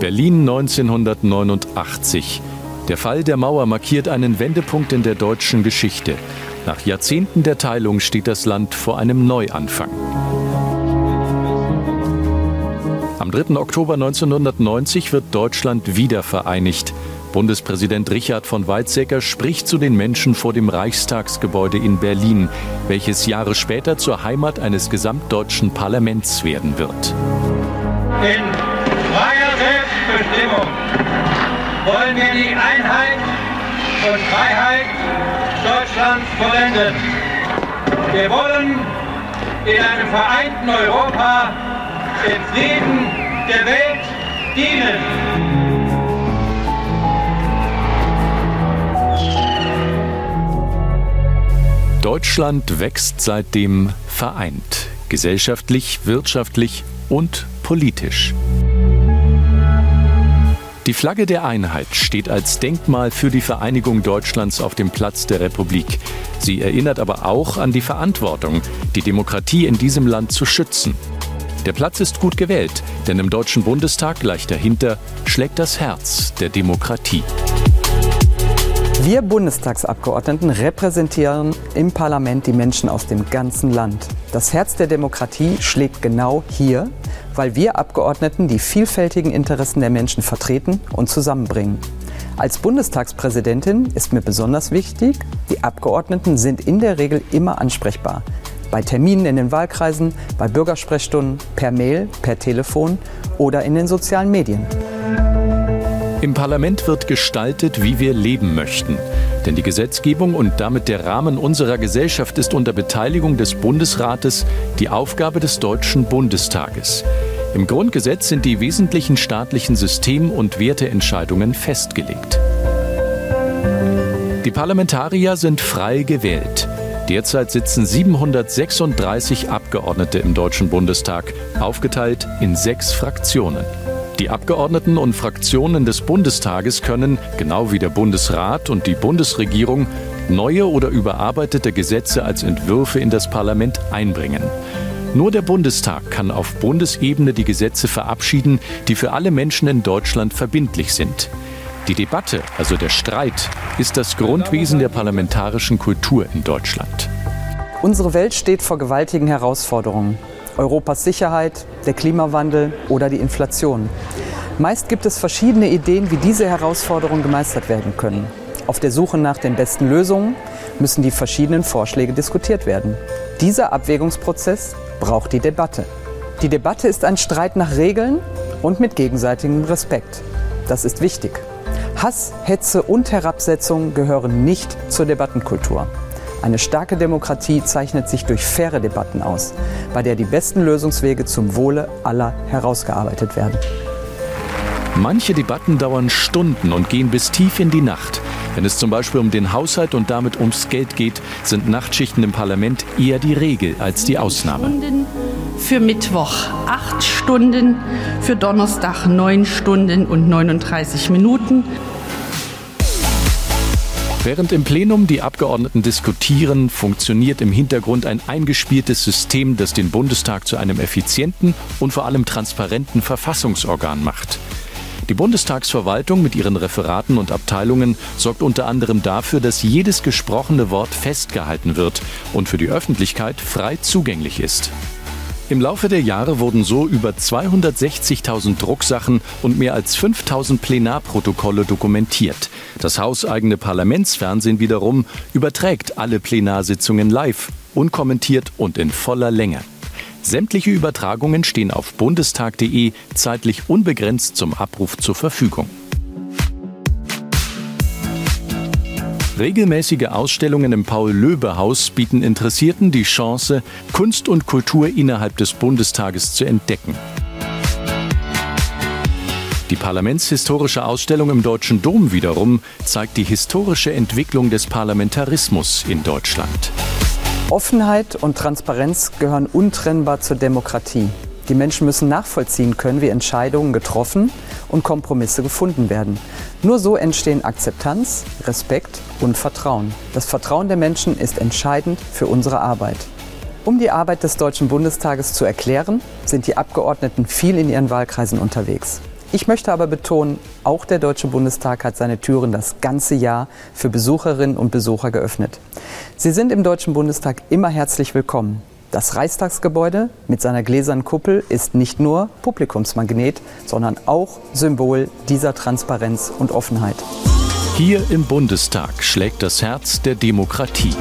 Berlin 1989. Der Fall der Mauer markiert einen Wendepunkt in der deutschen Geschichte. Nach Jahrzehnten der Teilung steht das Land vor einem Neuanfang. Am 3. Oktober 1990 wird Deutschland wieder vereinigt. Bundespräsident Richard von Weizsäcker spricht zu den Menschen vor dem Reichstagsgebäude in Berlin, welches Jahre später zur Heimat eines gesamtdeutschen Parlaments werden wird. In Selbstbestimmung wollen wir die Einheit und Freiheit Deutschlands vollenden. Wir wollen in einem vereinten Europa dem Frieden der Welt dienen. Deutschland wächst seitdem vereint, gesellschaftlich, wirtschaftlich und politisch. Die Flagge der Einheit steht als Denkmal für die Vereinigung Deutschlands auf dem Platz der Republik. Sie erinnert aber auch an die Verantwortung, die Demokratie in diesem Land zu schützen. Der Platz ist gut gewählt, denn im Deutschen Bundestag gleich dahinter schlägt das Herz der Demokratie. Wir Bundestagsabgeordneten repräsentieren im Parlament die Menschen aus dem ganzen Land. Das Herz der Demokratie schlägt genau hier, weil wir Abgeordneten die vielfältigen Interessen der Menschen vertreten und zusammenbringen. Als Bundestagspräsidentin ist mir besonders wichtig, die Abgeordneten sind in der Regel immer ansprechbar. Bei Terminen in den Wahlkreisen, bei Bürgersprechstunden, per Mail, per Telefon oder in den sozialen Medien. Im Parlament wird gestaltet, wie wir leben möchten. Denn die Gesetzgebung und damit der Rahmen unserer Gesellschaft ist unter Beteiligung des Bundesrates die Aufgabe des Deutschen Bundestages. Im Grundgesetz sind die wesentlichen staatlichen System- und Werteentscheidungen festgelegt. Die Parlamentarier sind frei gewählt. Derzeit sitzen 736 Abgeordnete im Deutschen Bundestag, aufgeteilt in sechs Fraktionen. Die Abgeordneten und Fraktionen des Bundestages können, genau wie der Bundesrat und die Bundesregierung, neue oder überarbeitete Gesetze als Entwürfe in das Parlament einbringen. Nur der Bundestag kann auf Bundesebene die Gesetze verabschieden, die für alle Menschen in Deutschland verbindlich sind. Die Debatte, also der Streit, ist das Grundwesen der parlamentarischen Kultur in Deutschland. Unsere Welt steht vor gewaltigen Herausforderungen. Europas Sicherheit, der Klimawandel oder die Inflation. Meist gibt es verschiedene Ideen, wie diese Herausforderungen gemeistert werden können. Auf der Suche nach den besten Lösungen müssen die verschiedenen Vorschläge diskutiert werden. Dieser Abwägungsprozess braucht die Debatte. Die Debatte ist ein Streit nach Regeln und mit gegenseitigem Respekt. Das ist wichtig. Hass, Hetze und Herabsetzung gehören nicht zur Debattenkultur. Eine starke Demokratie zeichnet sich durch faire Debatten aus, bei der die besten Lösungswege zum Wohle aller herausgearbeitet werden. Manche Debatten dauern Stunden und gehen bis tief in die Nacht. Wenn es zum Beispiel um den Haushalt und damit ums Geld geht, sind Nachtschichten im Parlament eher die Regel als die Ausnahme. Für Mittwoch acht Stunden, für Donnerstag neun Stunden und 39 Minuten. Während im Plenum die Abgeordneten diskutieren, funktioniert im Hintergrund ein eingespieltes System, das den Bundestag zu einem effizienten und vor allem transparenten Verfassungsorgan macht. Die Bundestagsverwaltung mit ihren Referaten und Abteilungen sorgt unter anderem dafür, dass jedes gesprochene Wort festgehalten wird und für die Öffentlichkeit frei zugänglich ist. Im Laufe der Jahre wurden so über 260.000 Drucksachen und mehr als 5.000 Plenarprotokolle dokumentiert. Das hauseigene Parlamentsfernsehen wiederum überträgt alle Plenarsitzungen live, unkommentiert und in voller Länge. Sämtliche Übertragungen stehen auf bundestag.de zeitlich unbegrenzt zum Abruf zur Verfügung. Regelmäßige Ausstellungen im Paul-Löbe-Haus bieten Interessierten die Chance, Kunst und Kultur innerhalb des Bundestages zu entdecken. Die Parlamentshistorische Ausstellung im Deutschen Dom wiederum zeigt die historische Entwicklung des Parlamentarismus in Deutschland. Offenheit und Transparenz gehören untrennbar zur Demokratie. Die Menschen müssen nachvollziehen können, wie Entscheidungen getroffen und Kompromisse gefunden werden. Nur so entstehen Akzeptanz, Respekt und Vertrauen. Das Vertrauen der Menschen ist entscheidend für unsere Arbeit. Um die Arbeit des Deutschen Bundestages zu erklären, sind die Abgeordneten viel in ihren Wahlkreisen unterwegs. Ich möchte aber betonen, auch der Deutsche Bundestag hat seine Türen das ganze Jahr für Besucherinnen und Besucher geöffnet. Sie sind im Deutschen Bundestag immer herzlich willkommen. Das Reichstagsgebäude mit seiner gläsernen Kuppel ist nicht nur Publikumsmagnet, sondern auch Symbol dieser Transparenz und Offenheit. Hier im Bundestag schlägt das Herz der Demokratie.